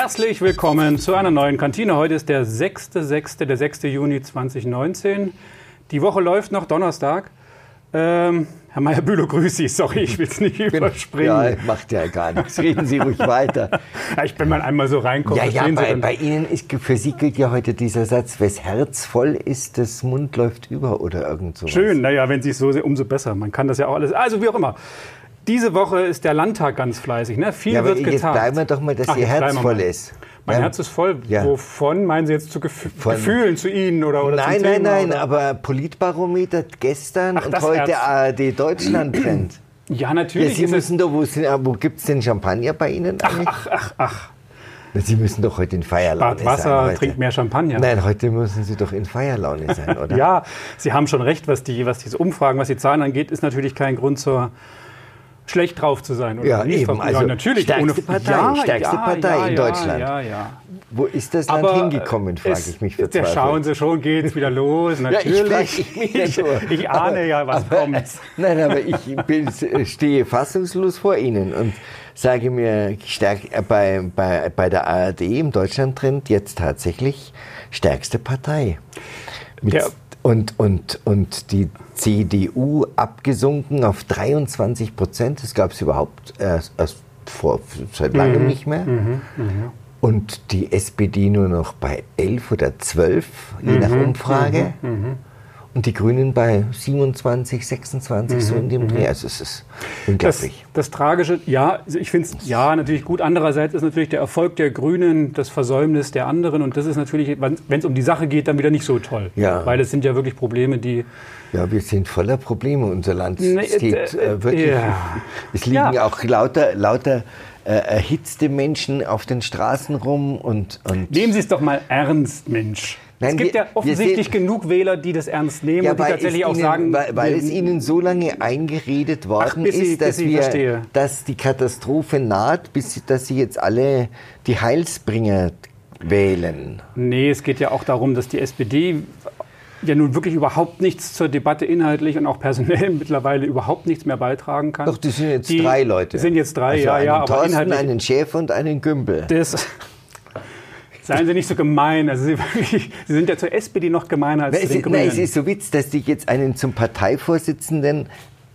Herzlich willkommen zu einer neuen Kantine. Heute ist der 6.6., der 6. Juni 2019. Die Woche läuft noch Donnerstag. Ähm, Herr Meyer-Bülow, grüß Sie. Sorry, ich will es nicht überspringen. Ja, macht ja gar nichts. Reden Sie ruhig weiter. Ja, ich bin mal einmal so reinkomme. Ja, ja, bei, bei, Ihnen ist für Sie gilt ja heute dieser Satz, wes Herz voll ist, das Mund läuft über oder irgend so. Schön, naja, wenn Sie es so sehen, umso besser. Man kann das ja auch alles. Also wie auch immer. Diese Woche ist der Landtag ganz fleißig. Ne? Viel ja, wird jetzt getan. bleiben wir doch mal, dass Ach, Ihr jetzt Herz voll ist. Mein Ja. Herz ist voll. Ja. Wovon meinen Sie jetzt zu Gef Von- Gefühlen zu Ihnen oder, oder Nein, nein, nein, oder? aber Politbarometer gestern Ach, und heute. ARD Deutschland Trend. Ja, Ja, natürlich. Sie ist es, müssen doch, wo, sind- wo gibt es denn Champagner bei Ihnen eigentlich? ach, ach, ach. Sie müssen doch heute in Feierlaune Bad Wasser, sein. Trinkt mehr Champagner. Nein, heute müssen Sie doch in Feierlaune sein, oder? Ja, Sie haben schon recht, was, die, was diese Umfragen, was die Zahlen angeht, ist natürlich kein Grund zur schlecht drauf zu sein. Oder Ja, nicht eben. drauf- Also natürlich. stärkste Partei, ja, stärkste ja, Partei in Deutschland. Wo ist das Land Aber hingekommen, frage es- ich mich verzweifelt. schauen Sie schon, geht es wieder los. ich Natürlich. mich ich, nur. ich ahne ja, was kommt. Nein, aber ich bin, stehe fassungslos vor Ihnen und sage mir, stärk, äh, bei, bei, bei der ARD im Deutschlandtrend jetzt tatsächlich stärkste Partei. Mit, Der- und, und, und die CDU abgesunken auf 23 Prozent. Das gab es überhaupt erst, erst vor, seit langem nicht mehr. Und die SPD nur noch bei 11 oder 12, je nach Umfrage. Und die Grünen bei 27, 26, so in dem Dreh. Also es ist Das, unglaublich. das Tragische, ja, ich finde es ja natürlich gut. Andererseits ist natürlich der Erfolg der Grünen das Versäumnis der anderen. Und das ist natürlich, wenn es um die Sache geht, dann wieder nicht so toll. Ja. Weil es sind ja wirklich Probleme, die. Ja, wir sind voller Probleme, unser Land. Es geht äh, äh, wirklich. ja. Es liegen Ja. auch lauter, lauter äh, erhitzte Menschen auf den Straßen rum und. und Nehmen Sie es doch mal ernst, Mensch. Nein, es gibt wir- ja wir offensichtlich sehen- genug Wähler, die das ernst nehmen Ja, und die tatsächlich auch ihnen, sagen, weil, weil es wir- ihnen so lange eingeredet worden ich- ist, dass, ich wir, verstehe. dass die Katastrophe naht, bis dass sie jetzt alle die Heilsbringer wählen. Nee, es geht ja auch darum, dass die SPD ja nun wirklich überhaupt nichts zur Debatte inhaltlich und auch personell mittlerweile überhaupt nichts mehr beitragen kann. Doch, das sind jetzt Die drei Leute. sind jetzt drei, also ja, ja, aber Thorsten, inhaltlich. einen Chef und einen Gümbel. Das, seien Sie nicht so gemein. Also Sie, Sie sind ja zur SPD noch gemeiner als Na, zu es, den ist, Grünen. nein, es ist so Witz, dass die jetzt einen zum Parteivorsitzenden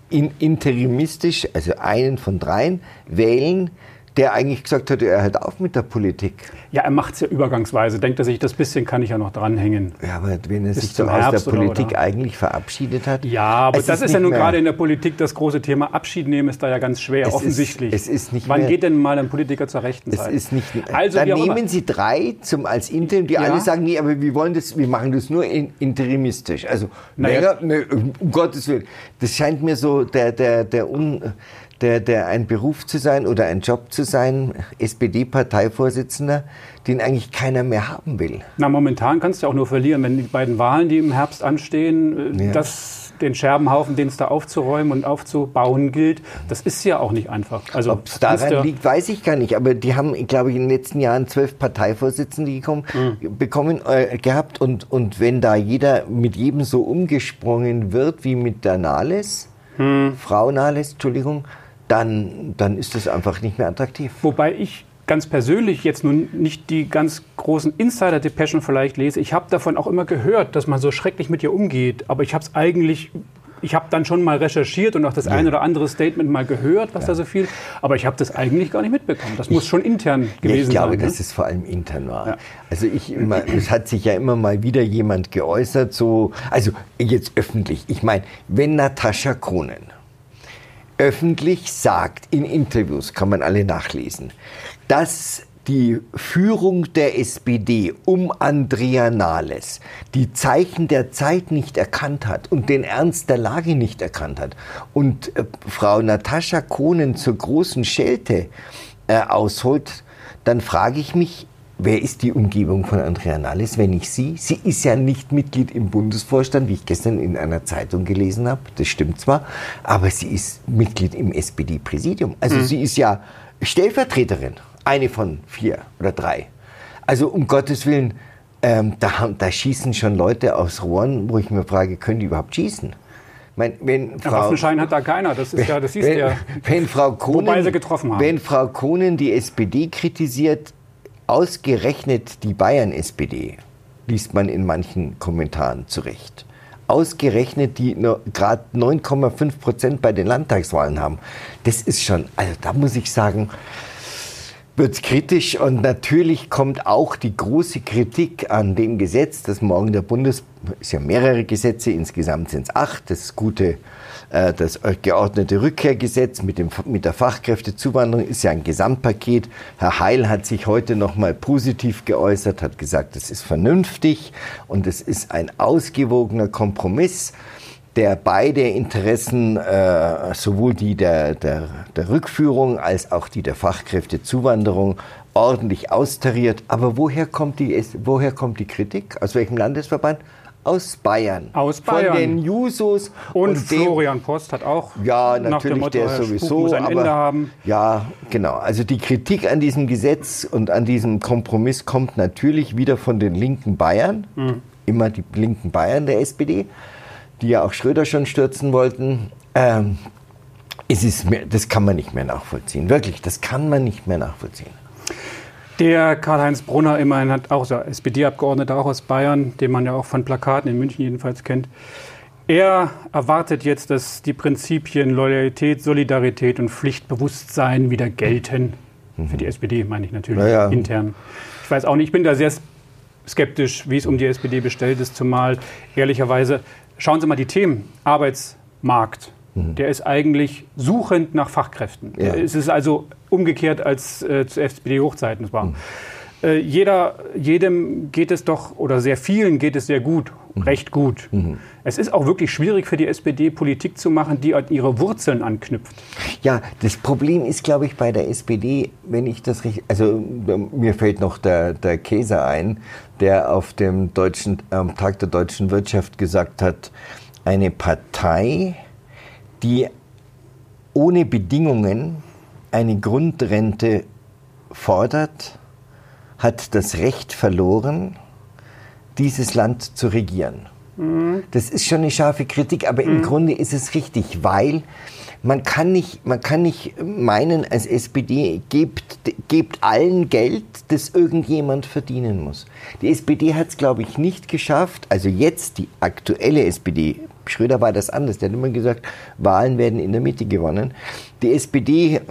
in, interimistisch, also einen von dreien, wählen, der eigentlich gesagt hat, er hört auf mit der Politik. ja, er macht es ja übergangsweise. Denkt er sich, das bisschen kann ich ja noch dranhängen. Ja, aber wenn er sich zum so aus der Herbst oder- Politik oder? eigentlich verabschiedet hat. Ja, aber es das ist, ja nun gerade in der Politik das große Thema. Abschied nehmen ist da ja ganz schwer, Es ist- offensichtlich. es ist nicht Wann mehr- geht denn mal ein Politiker zur rechten Es Seite? ist nicht. Also, dann nehmen Sie drei zum, als Interim, die alle sagen, nee, aber wir wollen das, wir machen das nur in, interimistisch. Also, Naja. naja, ne, um Gottes Willen. Das scheint mir so der, der, der, un, der, der ein Beruf zu sein oder ein Job zu sein, SPD-Parteivorsitzender, den eigentlich keiner mehr haben will. Na, momentan kannst du ja auch nur verlieren, wenn die beiden Wahlen, die im Herbst anstehen, äh, Ja. das, den Scherbenhaufen, den es da aufzuräumen und aufzubauen gilt, das ist ja auch nicht einfach. Also, Ob es daran liegt, weiß ich gar nicht. Aber die haben, glaube ich, in den letzten Jahren zwölf Parteivorsitzende gekommen, Hm. bekommen, äh, gehabt. Und, und wenn da jeder mit jedem so umgesprungen wird wie mit der Nahles, Hm. Frau Nahles, Entschuldigung, dann, dann ist das einfach nicht mehr attraktiv. Wobei ich ganz persönlich jetzt nun nicht die ganz großen Insider-Depeschen vielleicht lese. Ich habe davon auch immer gehört, dass man so schrecklich mit ihr umgeht. Aber ich habe es eigentlich, ich habe dann schon mal recherchiert und auch das ein oder andere Statement mal gehört, was da so viel. Aber ich habe das eigentlich gar nicht mitbekommen. Das muss schon intern Ja, gewesen ich glaube, sein. dass ne? es vor allem intern war. Ja. Also ich immer, es hat sich ja immer mal wieder jemand geäußert, so, also jetzt öffentlich. Ich meine, wenn Natascha Kronen öffentlich sagt, in Interviews, kann man alle nachlesen, dass die Führung der SPD um Andrea Nahles die Zeichen der Zeit nicht erkannt hat und den Ernst der Lage nicht erkannt hat. Und äh, Frau Natascha Kohnen zur großen Schelte äh, ausholt, dann frage ich mich, wer ist die Umgebung von Andrea Nahles, wenn nicht sie? Sie ist ja nicht Mitglied im Bundesvorstand, wie ich gestern in einer Zeitung gelesen habe. Das stimmt zwar, aber sie ist Mitglied im SPD-Präsidium. Also sie ist ja Stellvertreterin, eine von vier oder drei. Also um Gottes Willen, ähm, da, haben- da schießen schon Leute aus Rohren, wo ich mir frage, können die überhaupt schießen? Ich mein, wenn Frau, Waffenschein hat da keiner. Das ist ja, das du wenn, ja. wenn Frau Kohnen. Wenn Frau Kohnen die SPD kritisiert, ausgerechnet die Bayern-SPD, liest man in manchen Kommentaren zurecht, ausgerechnet die gerade 9,5 Prozent bei den Landtagswahlen haben. Das ist schon, also da muss ich sagen, wird kritisch und natürlich kommt auch die große Kritik an dem Gesetz, das morgen der Bundes, ist ja mehrere Gesetze, insgesamt sind es acht, das gute, das geordnete Rückkehrgesetz mit, dem, mit der Fachkräftezuwanderung ist ja ein Gesamtpaket. Herr Heil hat sich heute nochmal positiv geäußert, hat gesagt, das ist vernünftig und es ist ein ausgewogener Kompromiss der beide Interessen, äh, sowohl die der, der, der Rückführung als auch die der Fachkräftezuwanderung, ordentlich austariert. Aber woher kommt die, woher kommt die Kritik? Aus welchem Landesverband? Aus Bayern. Aus Bayern. Von den Jusos. Und, und Florian Post hat auch. Ja, natürlich, Motto, der sowieso. Aber, Ende haben. Ja, genau. Also die Kritik an diesem Gesetz und an diesem Kompromiss kommt natürlich wieder von den linken Bayern. Mhm. Immer die linken Bayern der SPD die ja auch Schröder schon stürzen wollten. Ähm, es ist mehr, das kann man nicht mehr nachvollziehen. Wirklich, das kann man nicht mehr nachvollziehen. Der Karl-Heinz Brunner immerhin hat auch so SPD-Abgeordneter auch aus Bayern, den man ja auch von Plakaten in München jedenfalls kennt. Er erwartet jetzt, dass die Prinzipien Loyalität, Solidarität und Pflichtbewusstsein wieder gelten. Mhm. Für die SPD meine ich natürlich ja. intern. Ich weiß auch nicht, ich bin da sehr skeptisch, wie es um die SPD bestellt ist, zumal ehrlicherweise Schauen Sie mal die Themen. Arbeitsmarkt. Mhm. Der ist eigentlich suchend nach Fachkräften. Ja. Es ist also umgekehrt als äh, zu SPD-Hochzeiten war. Mhm. Äh, jeder, jedem geht es doch, oder sehr vielen geht es sehr gut, mhm. recht gut. Mhm. Es ist auch wirklich schwierig für die SPD, Politik zu machen, die an ihre Wurzeln anknüpft. Ja, das Problem ist, glaube ich, bei der SPD, wenn ich das richtig, also mir fällt noch der, der Käser ein, der auf dem deutschen, am Tag der deutschen Wirtschaft gesagt hat, eine Partei, die ohne Bedingungen eine Grundrente fordert, hat das Recht verloren, dieses Land zu regieren. Mhm. Das ist schon eine scharfe Kritik, aber mhm. im Grunde ist es richtig, weil man kann nicht, man kann nicht meinen, als SPD gebt, gebt allen Geld, das irgendjemand verdienen muss. Die SPD hat es, glaube ich, nicht geschafft, also jetzt die aktuelle SPD, Schröder war das anders, der hat immer gesagt, Wahlen werden in der Mitte gewonnen. Die SPD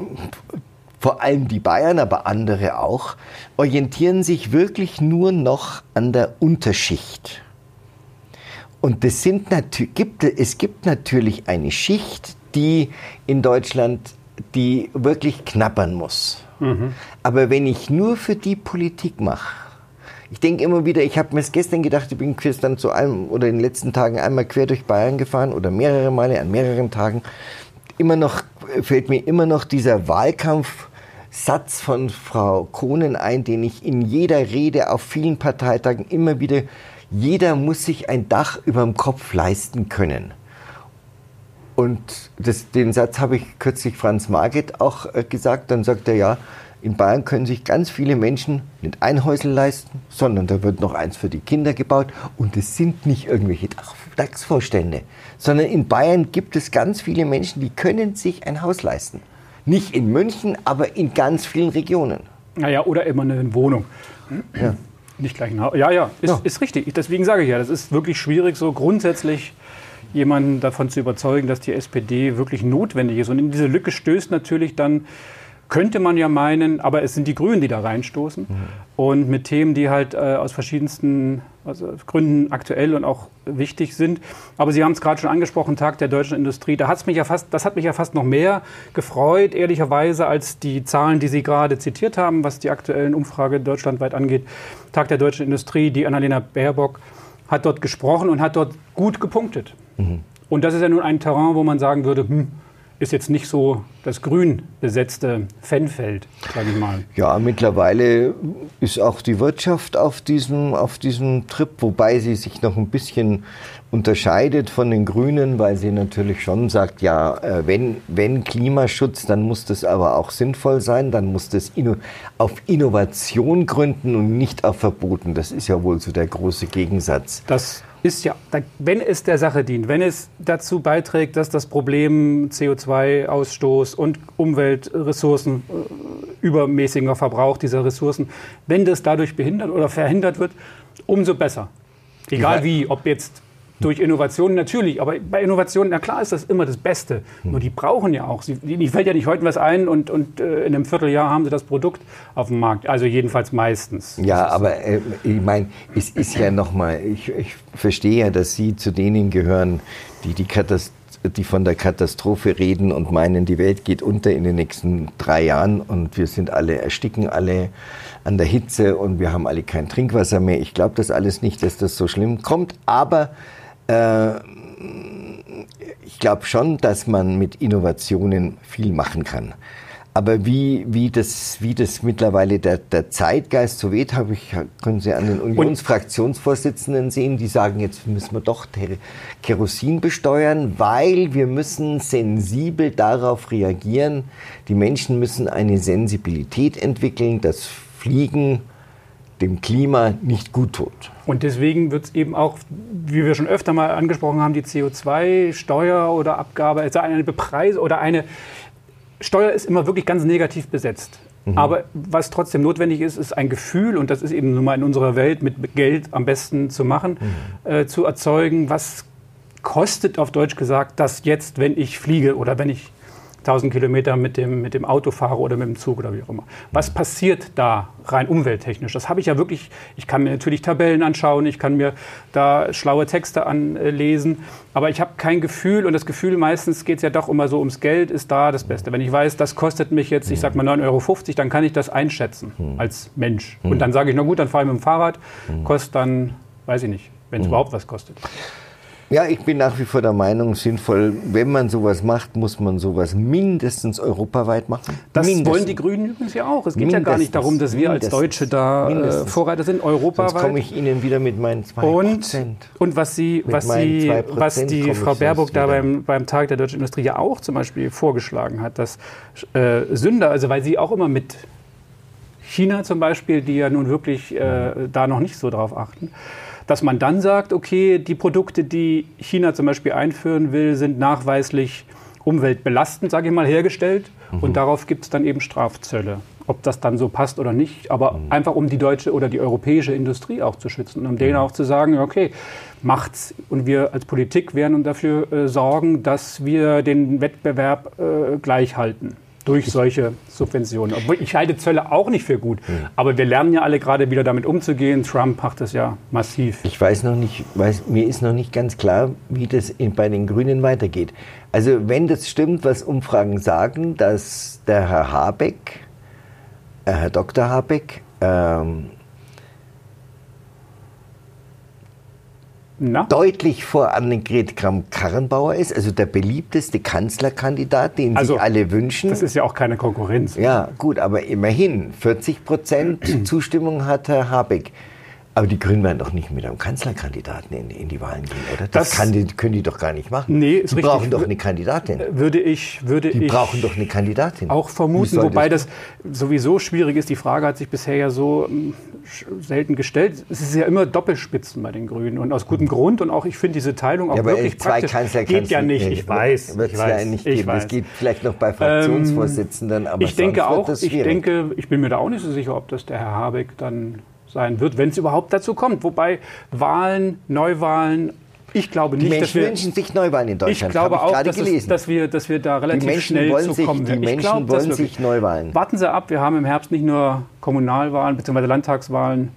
vor allem die Bayern, aber andere auch, orientieren sich wirklich nur noch an der Unterschicht. Und das sind gibt, es gibt natürlich eine Schicht, die in Deutschland, die wirklich knappern muss. Mhm. Aber wenn ich nur für die Politik mache, ich denke immer wieder, ich habe mir es gestern gedacht, ich bin gestern zu einem oder in den letzten Tagen einmal quer durch Bayern gefahren oder mehrere Male an mehreren Tagen. Immer noch fällt mir immer noch dieser Wahlkampf Satz von Frau Kronen ein, den ich in jeder Rede auf vielen Parteitagen immer wieder, jeder muss sich ein Dach über dem Kopf leisten können. Und das, den Satz habe ich kürzlich Franz Marget auch äh, gesagt. Dann sagt er, ja, in Bayern können sich ganz viele Menschen nicht ein Häusl leisten, sondern da wird noch eins für die Kinder gebaut. Und es sind nicht irgendwelche Dachsvorstände, sondern in Bayern gibt es ganz viele Menschen, die können sich ein Haus leisten. Nicht in München, aber in ganz vielen Regionen. Naja, oder immer eine Wohnung. Ja. Nicht gleich ein Haus. Ja, ja, ist, ja. ist richtig. Deswegen sage ich ja, das ist wirklich schwierig, so grundsätzlich jemanden davon zu überzeugen, dass die SPD wirklich notwendig ist. Und in diese Lücke stößt natürlich dann könnte man ja meinen, aber es sind die Grünen, die da reinstoßen. Mhm. Und mit Themen, die halt äh, aus verschiedensten also Gründen aktuell und auch wichtig sind. Aber Sie haben es gerade schon angesprochen, Tag der deutschen Industrie. Da hat's mich ja fast, das hat mich ja fast noch mehr gefreut, ehrlicherweise, als die Zahlen, die Sie gerade zitiert haben, was die aktuellen Umfrage deutschlandweit angeht. Tag der deutschen Industrie, die Annalena Baerbock hat dort gesprochen und hat dort gut gepunktet. Mhm. Und das ist ja nun ein Terrain, wo man sagen würde, hm, ist jetzt nicht so das grün besetzte Fanfeld, sage ich mal. Ja, mittlerweile ist auch die Wirtschaft auf diesem, auf diesem Trip, wobei sie sich noch ein bisschen unterscheidet von den Grünen, weil sie natürlich schon sagt, ja, äh, wenn, wenn Klimaschutz, dann muss das aber auch sinnvoll sein, dann muss das auf Innovation gründen und nicht auf Verboten. Das ist ja wohl so der große Gegensatz. Das ist ja, wenn es der Sache dient, wenn es dazu beiträgt, dass das Problem CO2-Ausstoß und Umweltressourcen äh, übermäßiger Verbrauch dieser Ressourcen. Wenn das dadurch behindert oder verhindert wird, umso besser. Egal wie, ob jetzt durch Innovationen natürlich, aber bei Innovationen, na klar ist das immer das Beste. Hm. Nur die brauchen ja auch. Sie, die fällt ja nicht heute was ein und, und äh, in einem Vierteljahr haben sie das Produkt auf dem Markt. Also jedenfalls meistens. Ja, aber äh, ich meine, es ist ja nochmal, ich, ich verstehe ja, dass Sie zu denen gehören, die die Katastrophe die von der Katastrophe reden und meinen, die Welt geht unter in den nächsten drei Jahren und wir sind alle, ersticken alle an der Hitze und wir haben alle kein Trinkwasser mehr. Ich glaube das alles nicht, dass das so schlimm kommt, aber äh, ich glaube schon, dass man mit Innovationen viel machen kann. Aber wie, wie, das, wie das mittlerweile der, der Zeitgeist so weht, habe ich, können Sie an den Unionsfraktionsvorsitzenden sehen, die sagen, jetzt müssen wir doch Kerosin besteuern, weil wir müssen sensibel darauf reagieren. Die Menschen müssen eine Sensibilität entwickeln, dass Fliegen dem Klima nicht gut tut. Und deswegen wird es eben auch, wie wir schon öfter mal angesprochen haben, die CO2-Steuer oder Abgabe, also eine Bepreisung oder eine Steuer ist immer wirklich ganz negativ besetzt. Mhm. Aber was trotzdem notwendig ist, ist ein Gefühl, und das ist eben nun mal in unserer Welt mit Geld am besten zu machen, mhm. äh, zu erzeugen, was kostet auf Deutsch gesagt das jetzt, wenn ich fliege oder wenn ich 1000 Kilometer mit dem, mit dem Auto fahre oder mit dem Zug oder wie auch immer. Was passiert da rein umwelttechnisch? Das habe ich ja wirklich, ich kann mir natürlich Tabellen anschauen, ich kann mir da schlaue Texte anlesen, aber ich habe kein Gefühl und das Gefühl, meistens geht es ja doch immer so ums Geld, ist da das Beste. Wenn ich weiß, das kostet mich jetzt, ich sag mal 9,50 Euro, dann kann ich das einschätzen hm. als Mensch. Und dann sage ich, na gut, dann fahre ich mit dem Fahrrad, hm. kostet dann, weiß ich nicht, wenn es hm. überhaupt was kostet. Ja, ich bin nach wie vor der Meinung, sinnvoll, wenn man sowas macht, muss man sowas mindestens europaweit machen. Das mindestens. wollen die Grünen übrigens ja auch. Es geht mindestens. ja gar nicht darum, dass wir als Deutsche da äh, Vorreiter sind, europaweit. Sonst komme ich Ihnen wieder mit meinen 2%. Und, und was, Sie, was, Sie, was die Frau Baerbock da beim, beim Tag der deutschen Industrie ja auch zum Beispiel vorgeschlagen hat, dass äh, Sünder, also weil sie auch immer mit China zum Beispiel, die ja nun wirklich äh, da noch nicht so drauf achten, dass man dann sagt, okay, die Produkte, die China zum Beispiel einführen will, sind nachweislich umweltbelastend, sage ich mal, hergestellt. Mhm. Und darauf gibt es dann eben Strafzölle. Ob das dann so passt oder nicht, aber mhm. einfach um die deutsche oder die europäische Industrie auch zu schützen und um denen mhm. auch zu sagen, okay, macht's. Und wir als Politik werden dafür äh, sorgen, dass wir den Wettbewerb äh, gleich halten durch solche Subventionen. Obwohl ich halte Zölle auch nicht für gut. Mhm. Aber wir lernen ja alle gerade wieder damit umzugehen. Trump macht das ja massiv. Ich weiß noch nicht, weiß, mir ist noch nicht ganz klar, wie das in, bei den Grünen weitergeht. Also wenn das stimmt, was Umfragen sagen, dass der Herr Habeck, äh, Herr Dr. Habeck, ähm, Na? deutlich vor Annegret Kramp-Karrenbauer ist, also der beliebteste Kanzlerkandidat, den also, sich alle wünschen. Das ist ja auch keine Konkurrenz. Ja, gut, aber immerhin 40 Prozent Zustimmung hat Herr Habeck. Aber die Grünen werden doch nicht mit einem Kanzlerkandidaten in, in die Wahlen gehen, oder? Das, das die, können die doch gar nicht machen. Nee, ist die richtig. brauchen doch eine Kandidatin. Würde ich, würde die ich brauchen doch eine Kandidatin. Auch vermuten, wobei das, das sowieso schwierig ist. Die Frage hat sich bisher ja so hm, selten gestellt. Es ist ja immer Doppelspitzen bei den Grünen und aus gutem Grund. Und auch ich finde diese Teilung auch ja, wirklich zwei praktisch. Kanzler geht ja nicht. Ich weiß. Wird es ja nicht geben. Es geht vielleicht noch bei Fraktionsvorsitzenden, aber ich denke auch. Ich denke, ich bin mir da auch nicht so sicher, ob das der Herr Habeck dann sein wird, wenn es überhaupt dazu kommt. Wobei Wahlen, Neuwahlen ich glaube nicht, die Menschen wir, wünschen sich Neuwahlen in Deutschland. Ich glaube auch, dass, es, dass, wir, dass wir da relativ schnell zu sich, kommen Die Menschen glaub, wollen sich Neuwahlen. Warten Sie ab, wir haben im Herbst nicht nur Kommunalwahlen bzw. Landtagswahlen.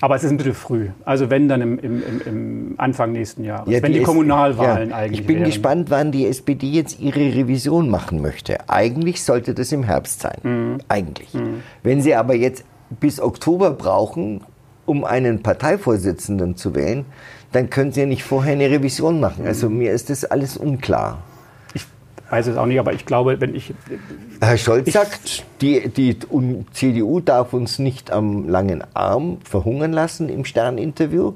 Aber es ist ein bisschen früh. Also wenn dann im, im, im Anfang nächsten Jahres. Ja, wenn die, die Kommunalwahlen ja, eigentlich. Ich bin wären. gespannt, wann die SPD jetzt ihre Revision machen möchte. Eigentlich sollte das im Herbst sein. Mhm. Eigentlich. Mhm. Wenn sie aber jetzt bis Oktober brauchen, um einen Parteivorsitzenden zu wählen, dann können Sie ja nicht vorher eine Revision machen. Also mir ist das alles unklar. Ich weiß es auch nicht, aber ich glaube, wenn ich... Herr Scholz sagt, die, die CDU darf uns nicht am langen Arm verhungern lassen im Stern-Interview.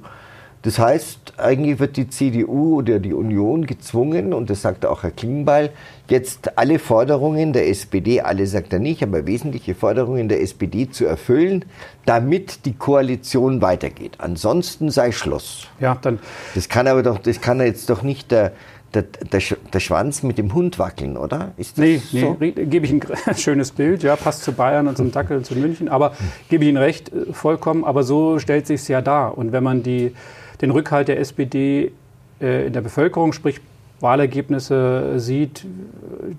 Das heißt, eigentlich wird die CDU oder die Union gezwungen, und das sagt auch Herr Klingbeil, jetzt alle Forderungen der SPD, alle sagt er nicht, aber wesentliche Forderungen der SPD zu erfüllen, damit die Koalition weitergeht. Ansonsten sei Schluss. Ja, dann. Das kann aber doch, das kann jetzt doch nicht der, der, der, der Schwanz mit dem Hund wackeln, oder? Ist das nee, so? nee gebe ich ein schönes Bild, ja, passt zu Bayern und zum Dackel zu München, aber gebe ich Ihnen recht, äh, vollkommen, aber so stellt sich es ja dar. Und wenn man die, den Rückhalt der SPD äh, in der Bevölkerung, sprich Wahlergebnisse sieht,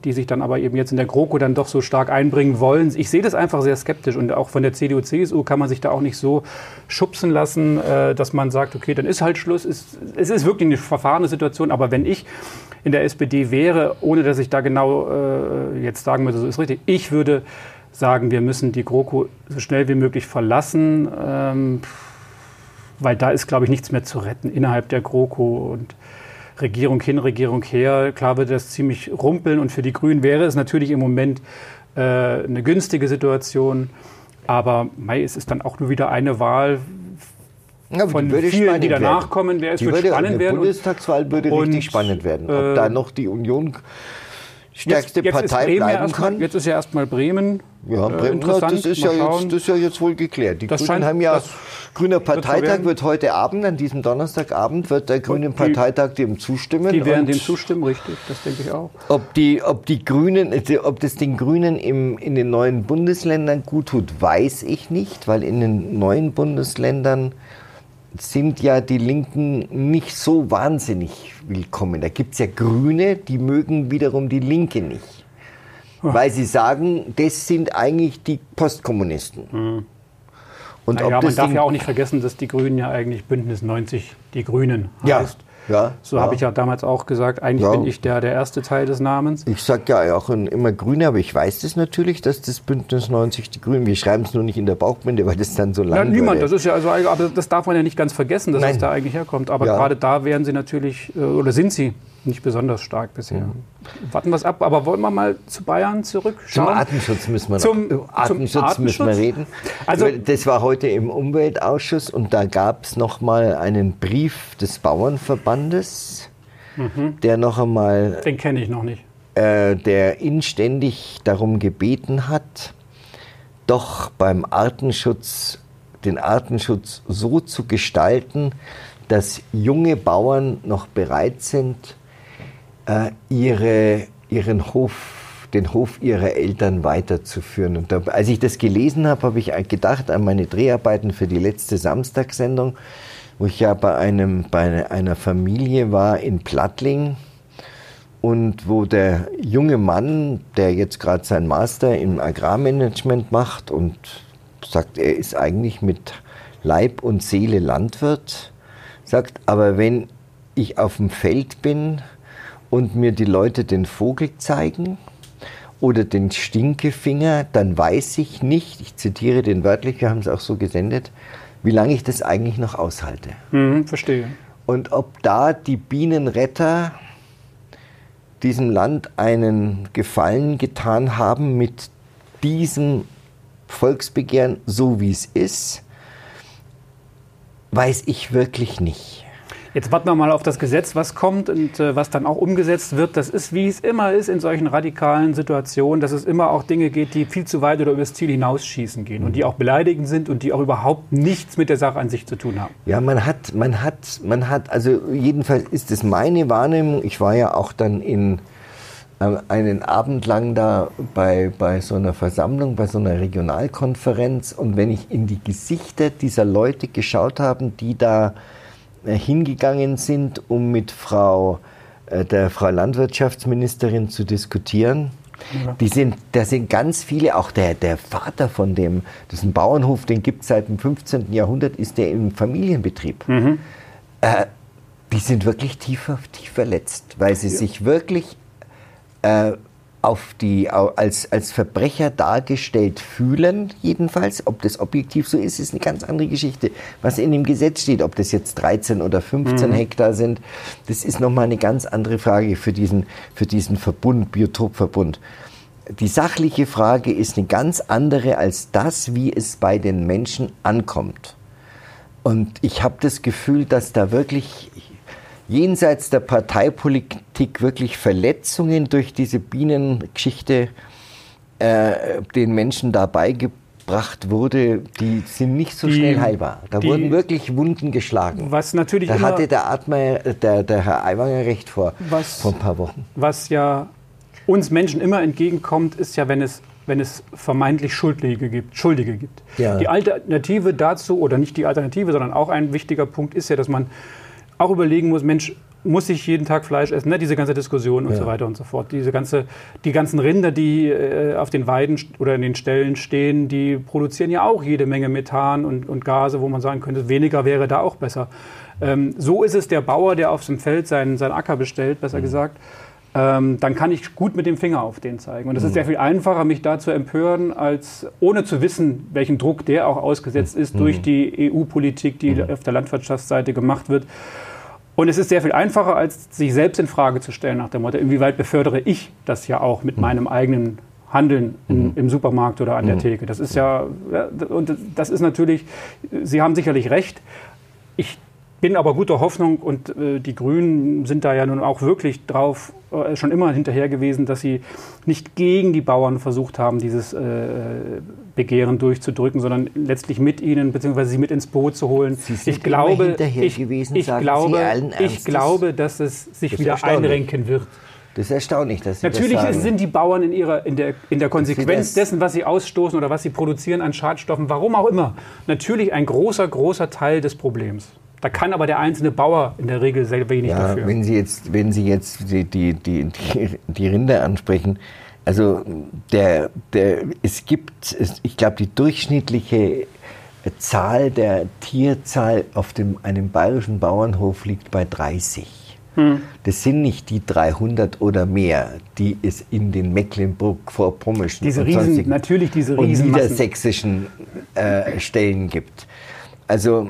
die sich dann aber eben jetzt in der GroKo dann doch so stark einbringen wollen. Ich sehe das einfach sehr skeptisch und auch von der CDU, CSU kann man sich da auch nicht so schubsen lassen, äh, dass man sagt, okay, dann ist halt Schluss. Es ist wirklich eine verfahrene Situation, aber wenn ich in der SPD wäre, ohne dass ich da genau äh, jetzt sagen würde, so ist richtig, ich würde sagen, wir müssen die GroKo so schnell wie möglich verlassen, ähm, weil da ist, glaube ich, nichts mehr zu retten innerhalb der GroKo und Regierung hin, Regierung her. Klar würde das ziemlich rumpeln und für die Grünen wäre es natürlich im Moment äh, eine günstige Situation. Aber Mai ist es dann auch nur wieder eine Wahl ja, von vielen, die danach kommen. Wer es wird würde, spannend werden. Die Bundestagswahl würde und, richtig spannend werden. Ob äh, da noch die Union stärkste jetzt, jetzt Partei bleiben kann. Jetzt ist ja erstmal Bremen. Ja, äh, Bremen, äh, das, ist ja jetzt, das ist ja jetzt wohl geklärt. Die das Grünen scheint, haben ja, Grüner Parteitag wird, wird, heute Abend, an diesem Donnerstagabend, wird der Grüne Parteitag dem zustimmen. Die werden dem zustimmen, richtig, das denke ich auch. Ob, die, ob, die Grünen, ob das den Grünen im, in den neuen Bundesländern gut tut, weiß ich nicht, weil in den neuen Bundesländern sind ja die Linken nicht so wahnsinnig willkommen. Da gibt es ja Grüne, die mögen wiederum die Linke nicht. Oh. Weil sie sagen, das sind eigentlich die Postkommunisten. Mhm. Und naja, man darf ja auch nicht vergessen, dass die Grünen ja eigentlich Bündnis 90 die Grünen heißt. Ja, so ja. habe ich ja damals auch gesagt, eigentlich ja. bin ich der, der erste Teil des Namens. Ich sage ja auch immer Grüne, aber ich weiß das natürlich, dass das Bündnis 90 die Grünen, wir schreiben es nur nicht in der Bauchbinde, weil das dann so lang Ja, niemand, das ist ja, also, aber das darf man ja nicht ganz vergessen, dass Nein. es da eigentlich herkommt. Aber ja. gerade da wären sie natürlich, äh, oder sind sie nicht besonders stark bisher. Mhm. Warten wir es ab, aber wollen wir mal zu Bayern zurückschauen? Zum Artenschutz müssen wir, zum, noch, Artenschutz zum Artenschutz müssen wir reden. Also, das war heute im Umweltausschuss und da gab es noch mal einen Brief des Bauernverbandes, mhm. der noch einmal... Den kenne ich noch nicht. Äh, der inständig darum gebeten hat, doch beim Artenschutz den Artenschutz so zu gestalten, dass junge Bauern noch bereit sind, äh, ihre, ihren Hof, den Hof ihrer Eltern weiterzuführen. Und da, als ich das gelesen habe, habe ich gedacht an meine Dreharbeiten für die letzte Samstagssendung, wo ich ja bei, einem, bei einer Familie war in Plattling und wo der junge Mann, der jetzt gerade sein Master im Agrarmanagement macht und sagt, er ist eigentlich mit Leib und Seele Landwirt, sagt, aber wenn ich auf dem Feld bin und mir die Leute den Vogel zeigen oder den Stinkefinger, dann weiß ich nicht, ich zitiere den wörtlich, wir haben es auch so gesendet, wie lange ich das eigentlich noch aushalte. Mhm, verstehe. Und ob da die Bienenretter diesem Land einen Gefallen getan haben mit diesem Volksbegehren, so wie es ist, weiß ich wirklich nicht. Jetzt warten wir mal auf das Gesetz, was kommt und äh, was dann auch umgesetzt wird. Das ist, wie es immer ist in solchen radikalen Situationen, dass es immer auch Dinge geht, die viel zu weit oder über das Ziel hinausschießen gehen und die auch beleidigend sind und die auch überhaupt nichts mit der Sache an sich zu tun haben. Ja, man hat, man hat, man hat, also jedenfalls ist es meine Wahrnehmung. Ich war ja auch dann in ähm, einen Abend lang da bei, bei so einer Versammlung, bei so einer Regionalkonferenz. Und wenn ich in die Gesichter dieser Leute geschaut habe, die da äh, hingegangen sind, um mit Frau, äh, der Frau Landwirtschaftsministerin zu diskutieren, ja. Die sind, da sind ganz viele, auch der, der Vater von dem, das ist ein Bauernhof, den gibt es seit dem 15. Jahrhundert, ist der im Familienbetrieb. Mhm. Äh, die sind wirklich tief, tief verletzt, weil sie ja. sich wirklich äh, auf die, als, als Verbrecher dargestellt fühlen, jedenfalls. Ob das objektiv so ist, ist eine ganz andere Geschichte. Was in dem Gesetz steht, ob das jetzt 13 oder 15 mhm. Hektar sind, das ist nochmal eine ganz andere Frage für diesen, für diesen Verbund, Biotopverbund. Die sachliche Frage ist eine ganz andere als das, wie es bei den Menschen ankommt. Und ich habe das Gefühl, dass da wirklich jenseits der Parteipolitik wirklich Verletzungen durch diese Bienengeschichte äh, den Menschen dabei ausgespracht wurde, die sind nicht so Die- schnell heilbar. Da die- wurden wirklich Wunden geschlagen. Was natürlich Da immer, hatte der, Atmer, der, der Herr Aiwanger recht vor, Was- vor ein paar Wochen. was ja uns Menschen immer entgegenkommt, ist ja, wenn es, wenn es vermeintlich Schuldige gibt. Schuldige gibt. Ja. Die Alternative dazu, oder nicht die Alternative, sondern auch ein wichtiger Punkt ist ja, dass man auch überlegen muss, Mensch, muss ich jeden Tag Fleisch essen? Ne? Diese ganze Diskussion und Ja. so weiter und so fort. Diese ganze, die ganzen Rinder, die äh, auf den Weiden oder in den Ställen stehen, die produzieren ja auch jede Menge Methan und, und Gase, wo man sagen könnte, weniger wäre da auch besser. Ähm, so ist es der Bauer, der auf dem Feld seinen, seinen Acker bestellt, besser gesagt. Ähm, dann kann ich gut mit dem Finger auf den zeigen. Und es ist sehr viel einfacher, mich da zu empören, als ohne zu wissen, welchen Druck der auch ausgesetzt ist durch die EU-Politik, die auf der Landwirtschaftsseite gemacht wird. Und es ist sehr viel einfacher, als sich selbst in Frage zu stellen nach dem Motto, inwieweit befördere ich das ja auch mit meinem eigenen Handeln in, im Supermarkt oder an der Theke. Das ist ja, ja, und das ist natürlich, Sie haben sicherlich recht. Ich bin aber guter Hoffnung und äh, die Grünen sind da ja nun auch wirklich drauf äh, schon immer hinterher gewesen, dass sie nicht gegen die Bauern versucht haben, dieses äh, Begehren durchzudrücken, sondern letztlich mit ihnen bzw. sie mit ins Boot zu holen. Sie sind ich glaube, ich, gewesen, ich glaube, allen ich glaube, dass es sich Das wieder einrenken wird. Das ist erstaunlich, dass Sie Natürlich das sagen. sind die Bauern in, ihrer, in, der, in der Konsequenz dessen, was sie ausstoßen oder was sie produzieren an Schadstoffen, warum auch immer, natürlich ein großer, großer Teil des Problems. Da kann aber der einzelne Bauer in der Regel sehr wenig Ja, dafür. wenn Sie jetzt, wenn Sie jetzt die, die, die, die, Rinder ansprechen, also der, der, es gibt, ich glaube, die durchschnittliche Zahl der Tierzahl auf dem, einem bayerischen Bauernhof liegt bei 30. Hm. Das sind nicht die 300 oder mehr, die es in den Mecklenburg-Vorpommischen Diese und Riesen- natürlich diese und Riesenmassen. niedersächsischen äh, Stellen gibt. Also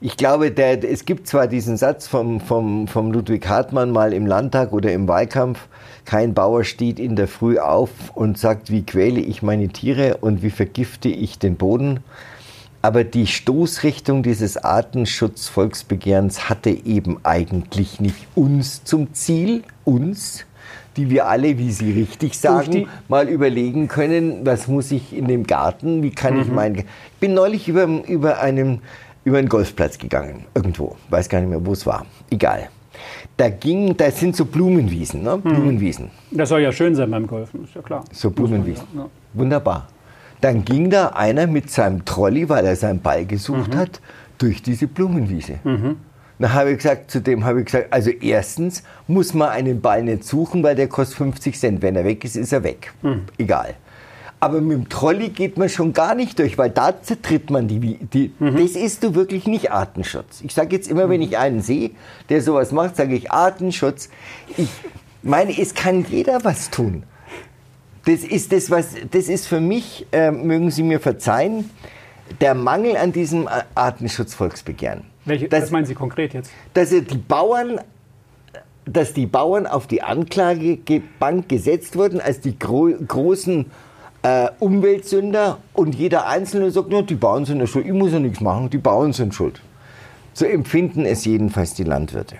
ich glaube, der, es gibt zwar diesen Satz vom, vom, vom Ludwig Hartmann mal im Landtag oder im Wahlkampf, kein Bauer steht in der Früh auf und sagt, wie quäle ich meine Tiere und wie vergifte ich den Boden. Aber die Stoßrichtung dieses Artenschutzvolksbegehrens hatte eben eigentlich nicht uns zum Ziel, uns, die wir alle, wie Sie richtig sagen, mal überlegen können, was muss ich in dem Garten, wie kann Mhm. ich mein... Ich bin neulich über, über, einen, über einen Golfplatz gegangen, irgendwo, weiß gar nicht mehr, wo es war, egal. Da ging, da sind so Blumenwiesen, ne? Mhm. Blumenwiesen, das soll ja schön sein beim Golfen, ist ja klar. so Blumenwiesen. ja, ja. Wunderbar. Dann ging da einer mit seinem Trolley, weil er seinen Ball gesucht Mhm. hat, durch diese Blumenwiese. Dann habe ich gesagt, zu dem habe ich gesagt, also erstens muss man einen Ball nicht suchen, weil der kostet 50 Cent. Wenn er weg ist, ist er weg. Mhm. Egal. Aber mit dem Trolley geht man schon gar nicht durch, weil da zertritt man die. Die Mhm. Das ist du wirklich nicht Artenschutz. Ich sage jetzt immer, wenn ich einen sehe, der sowas macht, sage ich Artenschutz. Ich meine, es kann jeder was tun. Das ist das, was, das ist für mich, äh, mögen Sie mir verzeihen, der Mangel an diesem Artenschutzvolksbegehren. Welche, Das- was meinen Sie konkret jetzt? Dass die Bauern, dass die Bauern auf die Anklagebank gesetzt wurden als die gro großen äh, Umweltsünder und jeder Einzelne sagt, no, die Bauern sind ja schuld, ich muss ja nichts machen, die Bauern sind schuld. So empfinden es jedenfalls die Landwirte.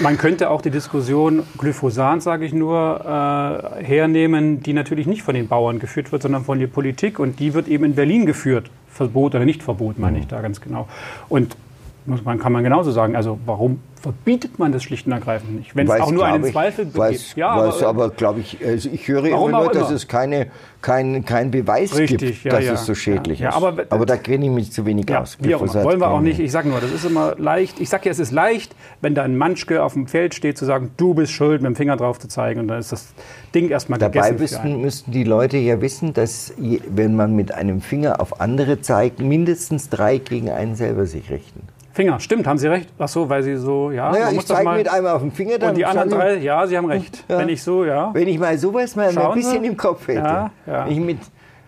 Man könnte auch die Diskussion Glyphosat, sage ich nur, äh, hernehmen, die natürlich nicht von den Bauern geführt wird, sondern von der Politik. Und die wird eben in Berlin geführt. Verbot oder nicht Verbot, meine ich da ganz genau. Und muss man, kann man genauso sagen, also warum verbietet man das schlicht und ergreifend nicht? Wenn es auch nur einen ich, Zweifel gibt. Weiß, Ja, weiß, aber, aber glaube ich, also ich höre immer nur, dass immer. es keine, kein, kein Beweis Richtig, gibt, ja, dass ja. es so schädlich Ja, ist. aber- aber da kenne ich mich zu wenig aus. wie auch immer. Glyphosat Wollen wir auch nicht. Ich sage nur, das ist immer leicht. Ich sage ja, es ist leicht, wenn da ein Manschke auf dem Feld steht, zu sagen, du bist schuld, mit dem Finger drauf zu zeigen. Und dann ist das Ding erstmal Dabei gegessen. einen. müssten, müssten die Leute ja wissen, dass je- wenn man mit einem Finger auf andere zeigt, mindestens drei gegen einen selber sich richten. Finger, stimmt, haben Sie recht. Ach so, weil Sie so, ja. Naja, ich zeige mal- mit einem auf den Finger, dann Und die anderen drei, ja, Sie haben recht. Ja. Wenn ich so, ja. Wenn ich mal sowas mal, ein bisschen Sie. im Kopf hätte. Ja, ja. Ich mit,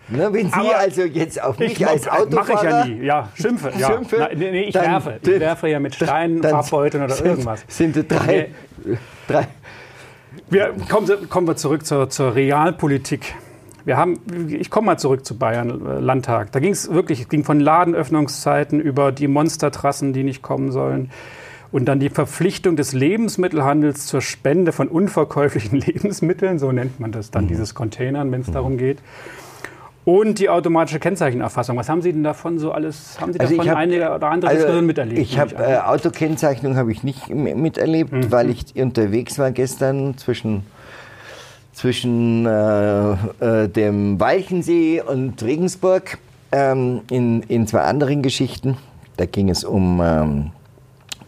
ne, wenn Sie Aber also jetzt auf mich Ich als Autofahrer... mache ich ja nie. Ja, schimpfe. Ja. Schimpfe? Na, nee, nee, ich Dann- werfe. Ich werfe ja mit Steinen, Farbbeuteln oder sind- irgendwas. Sind drei, drei, Wir, kommen, kommen wir zurück zur, zur Realpolitik. Wir haben, ich komme mal zurück zu Bayern äh, Landtag. Da ging es wirklich, es ging von Ladenöffnungszeiten über die Monstertrassen, die nicht kommen sollen. Und dann die Verpflichtung des Lebensmittelhandels zur Spende von unverkäuflichen Lebensmitteln, so nennt man das dann, dieses Containern, wenn es darum geht. Und die automatische Kennzeichenerfassung. Was haben Sie denn davon so alles? Haben Sie Also davon hab- einige oder andere Also, Diskussionen miterlebt? Ich habe äh, Autokennzeichnung habe ich nicht miterlebt, Mhm. weil ich unterwegs war gestern zwischen zwischen äh, äh, dem Walchensee und Regensburg ähm, in, in zwei anderen Geschichten. Da ging es um ähm,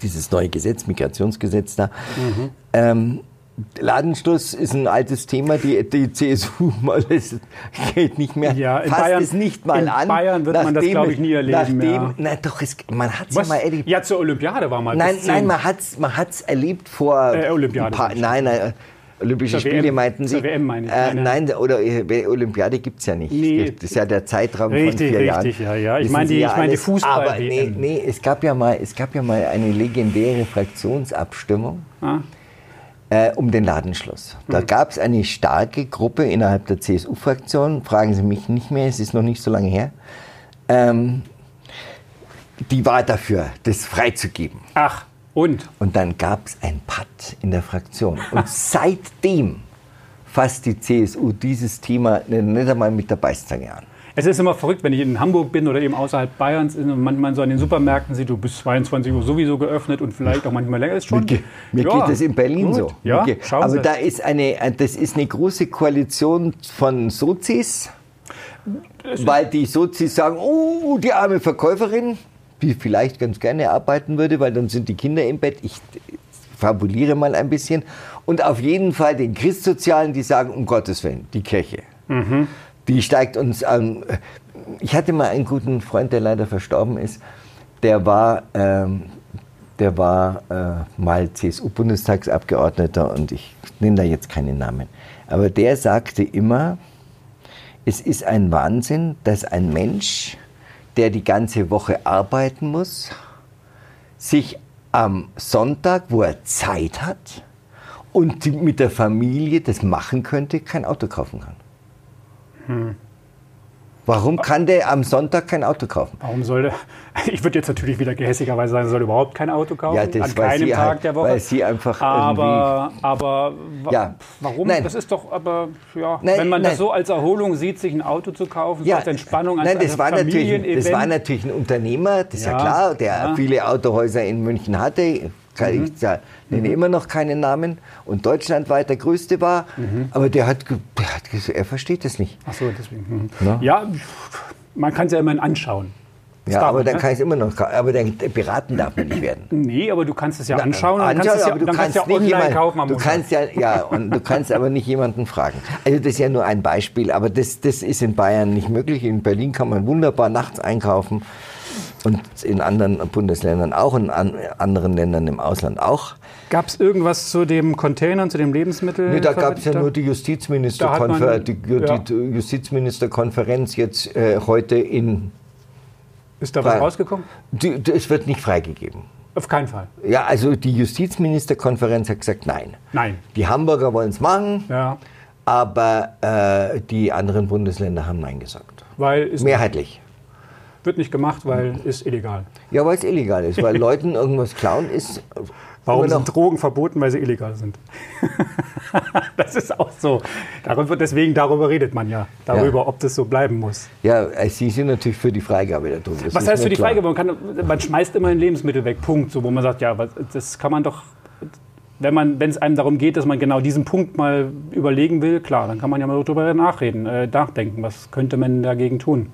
dieses neue Gesetz, Migrationsgesetz da. Mhm. Ähm, Ladenschluss ist ein altes Thema. Die, die CSU mal, es geht nicht mehr. Ja, in Bayern- es nicht mal in an. Bayern wird man das, nachdem glaub es- ich, nie erleben, Nachdem, ja. Nein, doch, es, man hat es ja mal erlebt. Ja, zur Olympiade war mal Nein, nein, man hat es man hat's erlebt vor. Äh, Olympiade, paar. Nein, nein, Olympische Spiele WM. meinten Sie? WM meine ich. Äh, Nein, oder äh, Olympiade gibt es ja nicht. Nee. Das ist ja der Zeitraum Richtig, von vier Jahren. richtig, ja, ja. Ich meine die- ja ich meine die. Fußball- Aber nee, nee, es gab ja mal, es gab ja mal eine legendäre Fraktionsabstimmung Ah. äh, um den Ladenschluss. Da Mhm. gab es eine starke Gruppe innerhalb der CSU-Fraktion, fragen Sie mich nicht mehr, es ist noch nicht so lange her, ähm, die war dafür, das freizugeben. Ach, und? Und dann gab es ein Patt in der Fraktion. Und seitdem fasst die CSU dieses Thema nicht einmal mit der Beißzange an. Es ist immer verrückt, wenn ich in Hamburg bin oder eben außerhalb Bayerns und manchmal so an den Supermärkten sehe, du bist 22 Uhr sowieso geöffnet und vielleicht auch manchmal länger ist schon. Mir, ge- mir Ja, geht das in Berlin gut. so. Ja, Aber Sie. da ist eine, das ist eine große Koalition von Sozis, weil die Sozis sagen, oh, die arme Verkäuferin, vielleicht ganz gerne arbeiten würde, weil dann sind die Kinder im Bett. Ich fabuliere mal ein bisschen. Und auf jeden Fall den Christsozialen, die sagen, um Gottes Willen, die Kirche. Die steigt uns an. Ich hatte mal einen guten Freund, der leider verstorben ist. Der war, ähm, der war äh, mal CSU-Bundestagsabgeordneter und ich nenne da jetzt keinen Namen. Aber der sagte immer, es ist ein Wahnsinn, dass ein Mensch, der die ganze Woche arbeiten muss, sich am Sonntag, wo er Zeit hat und mit der Familie das machen könnte, kein Auto kaufen kann. Warum kann der am Sonntag kein Auto kaufen? Warum soll der, ich würde jetzt natürlich wieder gehässigerweise sagen, er soll überhaupt kein Auto kaufen, Ja, das, an keinem Tag halt- der Woche. weil Sie einfach aber, aber Ja. warum? Nein. Das ist doch, aber ja, Nein, wenn man nein. das so als Erholung sieht, sich ein Auto zu kaufen, so als Entspannung, als nein, das war, natürlich, das war natürlich ein Unternehmer, das ist ja, Ja, klar, der ja. Viele Autohäuser in München hatte. Kann Ich ja, nenne immer noch keinen Namen und deutschlandweit der größte war, Mhm. aber der hat, der hat gesagt, er versteht das nicht. Ach so, deswegen. Na? Mhm. Ja, man kann es ja immerhin anschauen. Das Ja, aber man, dann ne? kann ich es immer noch, aber dann beraten darf man nicht werden. Nee, aber du kannst es ja Na, anschauen. anschauen, kannst es ja, du kannst kannst ja nicht online jemand- kaufen am Du Montag. kannst ja, ja, und du kannst aber nicht jemanden fragen. Also das ist ja nur ein Beispiel, aber das, das ist in Bayern nicht möglich. In Berlin kann man wunderbar nachts einkaufen und in anderen Bundesländern auch und an anderen Ländern im Ausland auch. Gab es irgendwas zu dem Containern, zu dem Lebensmittel? Nee, da gab es ja nur die, hat man- Justizministerkonfer die, ja. die Justizministerkonferenz jetzt äh, heute in. Ist da was rausgekommen? Die, es wird nicht freigegeben. Auf keinen Fall. Ja, also die Justizministerkonferenz hat gesagt, nein. Nein. Die Hamburger wollen es machen, Ja, aber äh, die anderen Bundesländer haben Nein gesagt. weil Mehrheitlich. Wird nicht gemacht, weil ist illegal. Ja, weil es illegal ist, weil Leuten irgendwas klauen ist. Warum sind Drogen verboten? Weil sie illegal sind. das ist auch so. Darüber, deswegen darüber redet man ja. Darüber, Ja. ob das so bleiben muss. ja, äh, Sie sind natürlich für die Freigabe der Drogen. das Was heißt für die klar. Freigabe? Man, kann, man schmeißt immer ein Lebensmittel weg. Punkt. So, wo man sagt, ja, das kann man doch. Wenn man, wenn es einem darum geht, dass man genau diesen Punkt mal überlegen will, klar, dann kann man ja mal darüber nachreden, äh, nachdenken. Was könnte man dagegen tun,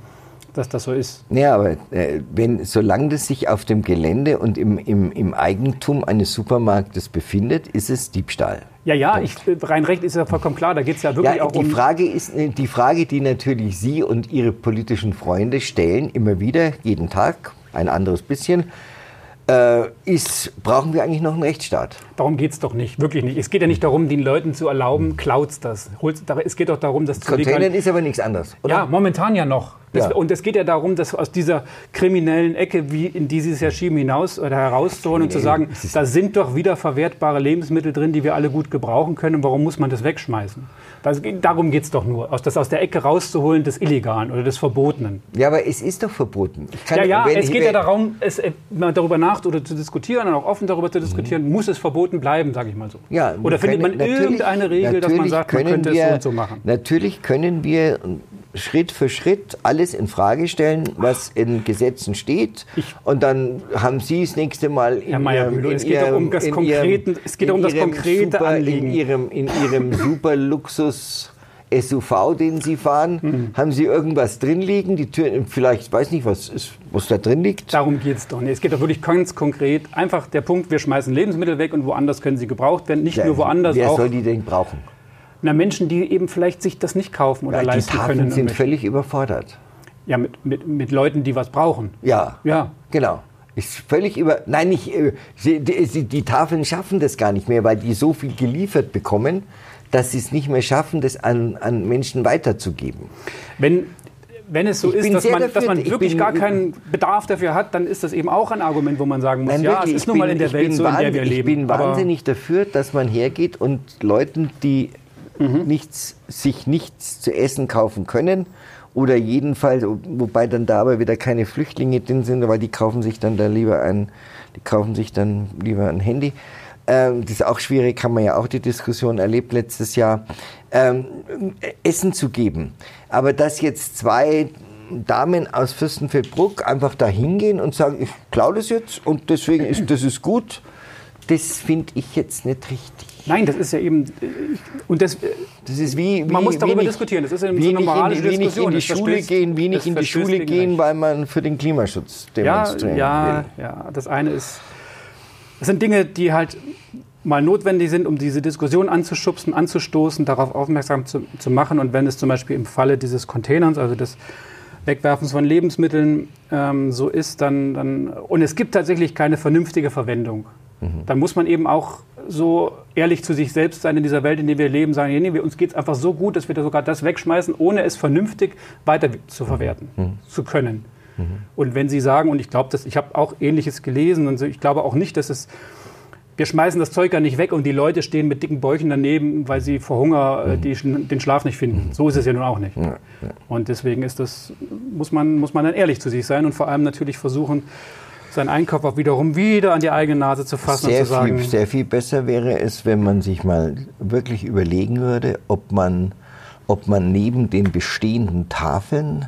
dass das so ist? Ja, aber äh, wenn, solange das sich auf dem Gelände und im, im, im Eigentum eines Supermarktes befindet, ist es Diebstahl. Ja, ja, ich, rein recht ist ja vollkommen klar. Da geht es ja wirklich Ja, auch die um. Frage ist äh, die Frage, die natürlich Sie und Ihre politischen Freunde stellen, immer wieder, jeden Tag, ein anderes bisschen, äh, ist, brauchen wir eigentlich noch einen Rechtsstaat? Darum geht es doch nicht, wirklich nicht. Es geht ja nicht darum, den Leuten zu erlauben, klaut's das. Holt's, es geht doch darum, das zu Containern ist aber nichts anderes, oder? Ja, momentan ja noch. Das, Ja. Und es geht ja darum, dass aus dieser kriminellen Ecke, wie in die Sie es ja schieben, hinaus oder herauszuholen und zu sagen, Es da sind doch wieder verwertbare Lebensmittel drin, die wir alle gut gebrauchen können. Warum muss man das wegschmeißen? Das, darum geht es doch nur, aus, das aus der Ecke rauszuholen des Illegalen oder des Verbotenen. Ja, aber es ist doch verboten. Kann- Ja, ja, es geht ja darum, es, äh, darüber nach oder zu diskutieren und auch offen darüber zu diskutieren, muss es verboten bleiben, sage ich mal so. Mhm. Ja, oder findet man können- natürlich- irgendeine Regel, dass man sagt, man könnte es wir, so und so machen? Natürlich können wir Schritt für Schritt alles in Frage stellen, was in Gesetzen steht. Ich- und dann haben Sie das nächste Mal in Herr Meyer-Bülow, in es geht doch um das in Konkreten- es geht um das Ihrem konkrete super, Anliegen. In Ihrem, in Ihrem super Luxus SUV, den Sie fahren, Mhm. haben Sie irgendwas drin liegen? Die Tür, vielleicht, weiß nicht, was, ist, was da drin liegt. Darum geht es doch nicht. Es geht doch wirklich ganz konkret. Einfach der Punkt, wir schmeißen Lebensmittel weg und woanders können sie gebraucht werden. Nicht nur woanders, Wer auch soll die denn brauchen? Na, Menschen, die eben vielleicht sich das nicht kaufen oder Ja, die leisten Tafeln können. sind und- völlig überfordert. ja, mit, mit, mit Leuten, die was brauchen. Ja. Ja. Genau. Ist völlig über. Nein, nicht. äh, die, sie, die Tafeln schaffen das gar nicht mehr, weil die so viel geliefert bekommen, dass sie es nicht mehr schaffen, das an, an Menschen weiterzugeben. Wenn, wenn es so Ich ist, dass man, dafür, dass man ich wirklich gar keinen Bedarf dafür hat, dann ist das eben auch ein Argument, wo man sagen muss, Nein, ja, wirklich, es ist ich nun mal in der ich Welt so, in der wir leben. Ich bin wahnsinnig dafür, dass man hergeht und Leuten, die Mhm. nichts, sich nichts zu essen kaufen können, oder jedenfalls, wobei dann da aber wieder keine Flüchtlinge drin sind, weil die kaufen sich dann da lieber ein, die kaufen sich dann lieber ein Handy. Ähm, das ist auch schwierig, haben wir ja auch die Diskussion erlebt letztes Jahr, ähm, Essen zu geben. Aber dass jetzt zwei Damen aus Fürstenfeldbruck einfach da hingehen und sagen, ich klaue das jetzt und deswegen ist das ist gut, das finde ich jetzt nicht richtig. Nein, das ist ja eben. Und das, Das ist wie, wie Man muss darüber wie diskutieren. Das ist eben so eine in moralische nicht Diskussion. in die Schule gehen, das in die Schule gehen, weil man für den Klimaschutz ja, demonstrieren ja, will. ja. Das eine ist. Das sind Dinge, die halt mal notwendig sind, um diese Diskussion anzuschubsen, anzustoßen, darauf aufmerksam zu, zu machen. Und wenn es zum Beispiel im Falle dieses Containers, also des Wegwerfens von Lebensmitteln, ähm, so ist, dann, dann und es gibt tatsächlich keine vernünftige Verwendung, dann muss man eben auch so ehrlich zu sich selbst sein in dieser Welt, in der wir leben, sagen, nee, wir, uns geht es einfach so gut, dass wir da sogar das wegschmeißen, ohne es vernünftig weiter zu verwerten zu können. Und wenn Sie sagen, und ich glaube, dass ich habe auch Ähnliches gelesen, und so, ich glaube auch nicht, dass es wir schmeißen das Zeug ja nicht weg und die Leute stehen mit dicken Bäuchen daneben, weil sie vor Hunger äh, die, sch- den Schlaf nicht finden. So ist es ja nun auch nicht. Und deswegen ist das, muss man, muss man dann ehrlich zu sich sein und vor allem natürlich versuchen, seinen Einkauf auch wiederum wieder an die eigene Nase zu fassen Sehr und zu sagen, viel, sehr viel besser wäre es, wenn man sich mal wirklich überlegen würde, ob man, ob man neben den bestehenden Tafeln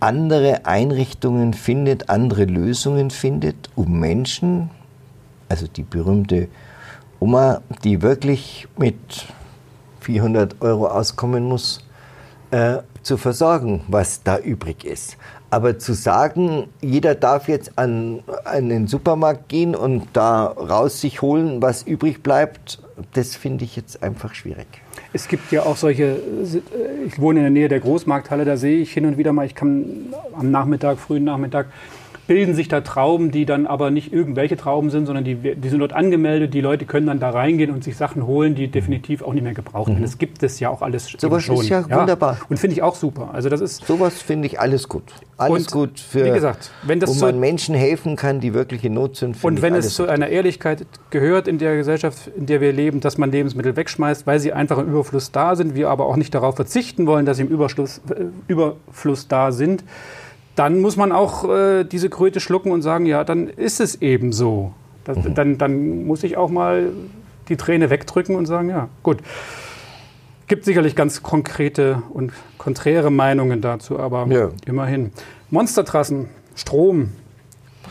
andere Einrichtungen findet, andere Lösungen findet, um Menschen, also die berühmte Oma, die wirklich mit 400 Euro auskommen muss, äh, zu versorgen, was da übrig ist. Aber zu sagen, jeder darf jetzt an, an den Supermarkt gehen und da raus sich holen, was übrig bleibt, das finde ich jetzt einfach schwierig. Es gibt ja auch solche, äh, ich wohne in der Nähe der Großmarkthalle, da sehe ich hin und wieder mal, ich kann am Nachmittag, frühen Nachmittag, bilden sich da Trauben, die dann aber nicht irgendwelche Trauben sind, sondern die, die sind dort angemeldet. Die Leute können dann da reingehen und sich Sachen holen, die definitiv auch nicht mehr gebraucht werden. Das gibt es ja auch alles Mhm. Sowas schon. ist ja wunderbar. Und finde ich auch super. Also das ist Sowas finde ich alles gut. Alles Und gut für, wie gesagt, wenn das wo so- man Menschen helfen kann, die wirklich in Not sind. Und wenn es zu einer Ehrlichkeit gehört in der Gesellschaft, in der wir leben, dass man Lebensmittel wegschmeißt, weil sie einfach im Überfluss da sind, wir aber auch nicht darauf verzichten wollen, dass sie im Überschluss, äh, Überfluss da sind, dann muss man auch äh, diese Kröte schlucken und sagen, ja, dann ist es eben so. Das, Mhm. dann, dann muss ich auch mal die Träne wegdrücken und sagen, ja, gut. Gibt sicherlich ganz konkrete und konträre Meinungen dazu, aber Ja. immerhin. Monstertrassen, Strom,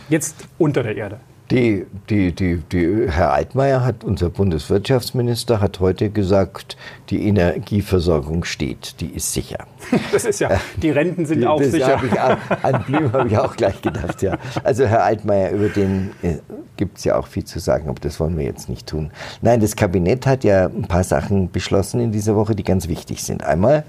jetzt unter der Erde. Die, die, die, die, Herr Altmaier hat, unser Bundeswirtschaftsminister, hat heute gesagt, die Energieversorgung steht, die ist sicher. Das ist ja, die Renten sind auch das sicher. Ich, auch- an Blüm habe ich auch gleich gedacht, ja. Also Herr Altmaier, über den äh, gibt es ja auch viel zu sagen, aber das wollen wir jetzt nicht tun. Nein, das Kabinett hat ja ein paar Sachen beschlossen in dieser Woche, die ganz wichtig sind. Einmal,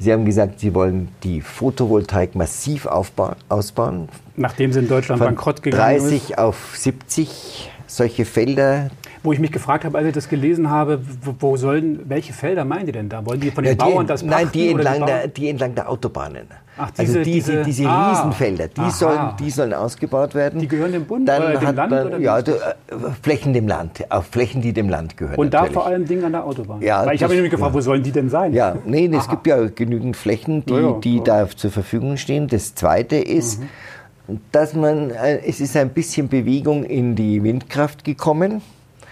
Sie haben gesagt, Sie wollen die Photovoltaik massiv aufbauen, ausbauen, Nachdem sie in Deutschland von bankrott gegangen 30 auf 70 solche Felder. Wo ich mich gefragt habe, als ich das gelesen habe, wo, sollen, welche Felder meinen die denn da? Wollen die von den Ja, die, Bauern das nein, pachten die entlang, Bauern- der, die entlang der Autobahnen. Ach, diese- also diese, diese- diese ah, Riesenfelder, die aha. sollen, die sollen ausgebaut werden. Die gehören dem Bund Dann oder dem Land man, oder ja, du, äh, Flächen dem Land, auf Flächen, die dem Land gehören. Und da natürlich. vor allem Dinge an der Autobahn. Ja, Weil ich habe mich nämlich gefragt, ja. wo sollen die denn sein? Ja, nee, es gibt ja genügend Flächen, die, Ja, die da zur Verfügung stehen. Das Zweite ist, Mhm. Dass man, äh, es ist ein bisschen Bewegung in die Windkraft gekommen.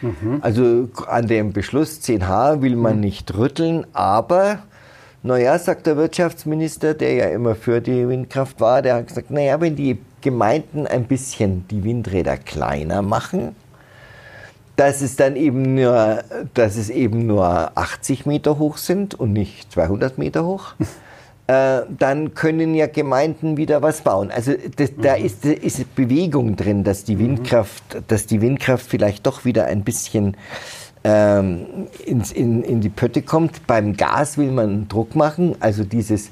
Mhm. Also an dem Beschluss 10H will man nicht rütteln, aber Naja, sagt der Wirtschaftsminister, der ja immer für die Windkraft war, der hat gesagt, naja, wenn die Gemeinden ein bisschen die Windräder kleiner machen, dass es dann eben nur, dass es eben nur 80 Meter hoch sind und nicht 200 Meter hoch. äh, dann können ja Gemeinden wieder was bauen. Also das, mhm. da ist, ist Bewegung drin, dass die Windkraft, dass die Windkraft vielleicht doch wieder ein bisschen ähm, ins, in, in die Pötte kommt. Beim Gas will man Druck machen, also dieses,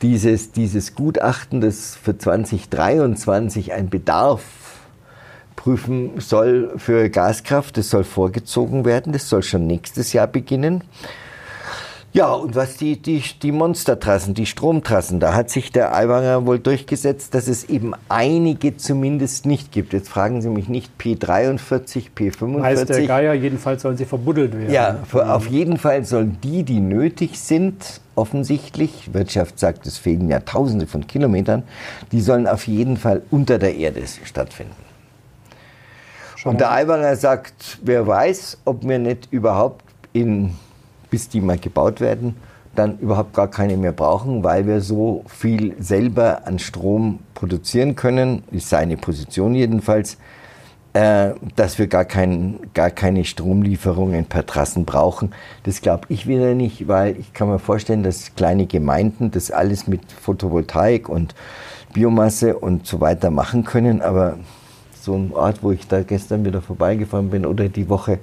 dieses, dieses Gutachten, das für 2023 ein Bedarf prüfen soll für Gaskraft, das soll vorgezogen werden, das soll schon nächstes Jahr beginnen. Ja, und was die, die, die Monstertrassen, die Stromtrassen, da hat sich der Aiwanger wohl durchgesetzt, dass es eben einige zumindest nicht gibt. Jetzt fragen Sie mich nicht P43, P45. Heißt der Geier, jedenfalls sollen sie verbuddelt werden. Ja, auf jeden Fall sollen die, die nötig sind, offensichtlich, Wirtschaft sagt, es fehlen ja tausende von Kilometern, die sollen auf jeden Fall unter der Erde stattfinden. Und der Aiwanger sagt, wer weiß, ob wir nicht überhaupt in bis die mal gebaut werden, dann überhaupt gar keine mehr brauchen, weil wir so viel selber an Strom produzieren können, ist seine Position jedenfalls, äh, dass wir gar, kein, gar keine Stromlieferungen per Trassen brauchen. Das glaube ich wieder nicht, weil ich kann mir vorstellen, dass kleine Gemeinden das alles mit Photovoltaik und Biomasse und so weiter machen können, aber so ein Ort, wo ich da gestern wieder vorbeigefahren bin oder die Woche,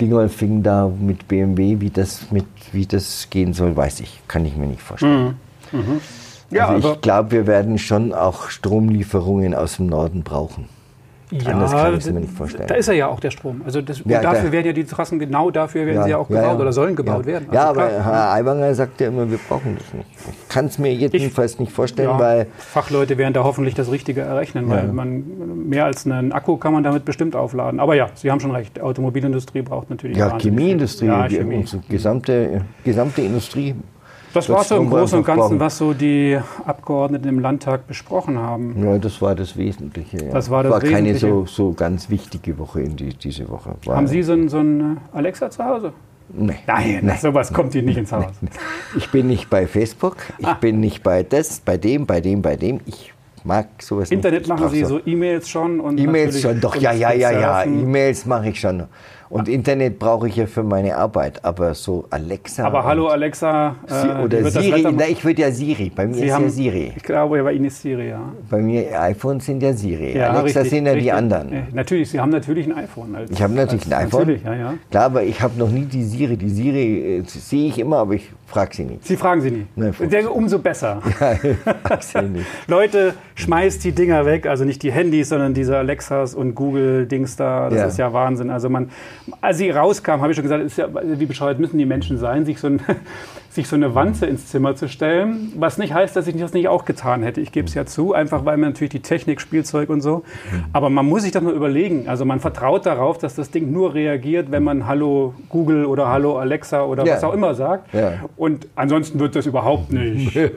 Dingolfing da mit BMW, wie das, mit, wie das gehen soll, weiß ich, kann ich mir nicht vorstellen. Mhm. Mhm. Ja, also ich glaube, wir werden schon auch Stromlieferungen aus dem Norden brauchen. Ja, Anders kann ich es mir nicht vorstellen. Da ist er ja auch der Strom. Also das, ja, dafür werden ja die Trassen, genau dafür werden ja, sie ja auch gebaut oder sollen gebaut werden. Also ja, aber Herr Aiwanger sagt ja immer, wir brauchen das nicht. Ich kann es mir jedenfalls ich, nicht vorstellen, weil... Fachleute werden da hoffentlich das Richtige errechnen, weil man mehr als einen Akku kann man damit bestimmt aufladen. Aber ja, Sie haben schon recht, Automobilindustrie braucht natürlich... Ja, Chemieindustrie, ja, Chemie. unsere gesamte, gesamte Industrie das war so im Großen und Ganzen, was so die Abgeordneten im Landtag besprochen haben. Ja, das war das Wesentliche. Ja. Das war das war keine so, so ganz wichtige Woche in die, diese Woche. War haben Sie so ein, so ein äh, Alexa zu Hause? Nee. Nein, nee. sowas kommt Ihnen nicht ins Haus. Nee. Ich bin nicht bei Facebook, ich ah. bin nicht bei das, bei dem, bei dem, bei dem. Ich mag sowas Internet nicht. machen Sie so E-Mails schon? E-Mails schon, doch, ja, ja, ja, ja. E-Mails mache ich schon. Und Internet brauche ich ja für meine Arbeit, aber so Alexa. Aber hallo Alexa. Äh, oder Siri. Nein, ich würde ja Siri. Bei mir Sie ist haben, ja Siri. Ich glaube, bei Ihnen ist Siri, ja. Bei mir iPhones sind ja Siri. Ja, Alexa richtig, sind ja richtig. die anderen. Ja, natürlich, Sie haben natürlich ein iPhone. Als, ich habe natürlich als, ein iPhone. Natürlich, ja, ja. Klar, aber ich habe noch nie die Siri. Die Siri äh, sehe ich immer, aber ich frage sie nicht. Sie fragen sie nie. Nein, umso besser. Ja, sie nicht. Leute, schmeißt die Dinger weg, also nicht die Handys, sondern diese Alexas und Google-Dings da. Das ja. ist ja Wahnsinn. Also man, als sie raus rauskam, habe ich schon gesagt, ja, wie bescheuert müssen die Menschen sein, sich so, ein, sich so eine Wanze ins Zimmer zu stellen. Was nicht heißt, dass ich das nicht auch getan hätte. Ich gebe es ja zu, einfach weil man natürlich die Technik, Spielzeug und so. Aber man muss sich das mal überlegen. Also man vertraut darauf, dass das Ding nur reagiert, wenn man Hallo Google oder Hallo Alexa oder ja. was auch immer sagt. Ja. Und ansonsten wird das überhaupt nicht. äh,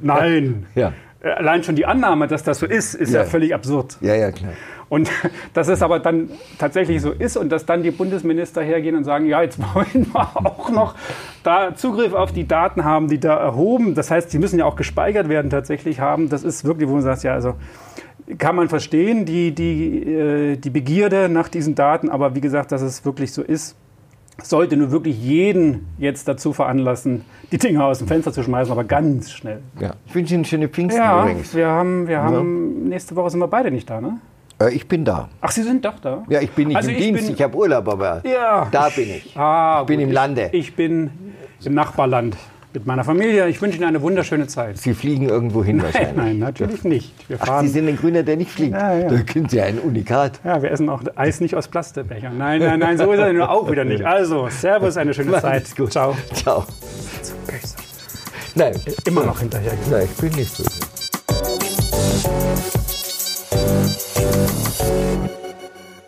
nein. Ja. Allein schon die Annahme, dass das so ist, ist ja, völlig absurd. Ja, ja, klar. Und dass es aber dann tatsächlich so ist und dass dann die Bundesminister hergehen und sagen, ja, jetzt wollen wir auch noch da Zugriff auf die Daten haben, die da erhoben. Das heißt, die müssen ja auch gespeichert werden tatsächlich haben. Das ist wirklich, wo man sagt, ja, also kann man verstehen, die, die, äh, die Begierde nach diesen Daten, aber wie gesagt, dass es wirklich so ist, sollte nur wirklich jeden jetzt dazu veranlassen, die Dinge aus dem Fenster zu schmeißen, aber ganz schnell. Ja. Ich wünsche Ihnen schöne Pfingsten ja, übrigens. Wir haben, wir haben ja. nächste Woche sind wir beide nicht da, ne? Äh, ich bin da. Ach, Sie sind doch da? Ja, ich bin nicht also im ich Dienst, bin, ich habe Urlaub, aber ja. da bin ich. Ah, ich bin gut. im Lande. Ich, ich bin im Nachbarland mit meiner Familie. Ich wünsche Ihnen eine wunderschöne Zeit. Sie fliegen irgendwo hin nein, wahrscheinlich? Nein, natürlich nicht. Wir fahren Ach, Sie sind ein Grüner, der nicht fliegt? Ja, ja. Da können Sie ein Unikat. Ja, wir essen auch Eis nicht aus Plastikbechern. Nein, nein, nein, so ist er nur auch wieder nicht. Also, Servus, eine schöne Zeit. Gut. Ciao. Ciao. Nein. Immer noch hinterher. Nein, ich bin nicht so.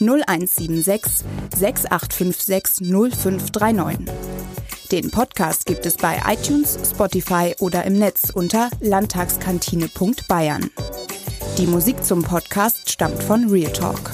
0176 6856 0539. Den Podcast gibt es bei iTunes, Spotify oder im Netz unter landtagskantine.bayern. Die Musik zum Podcast stammt von Real Talk.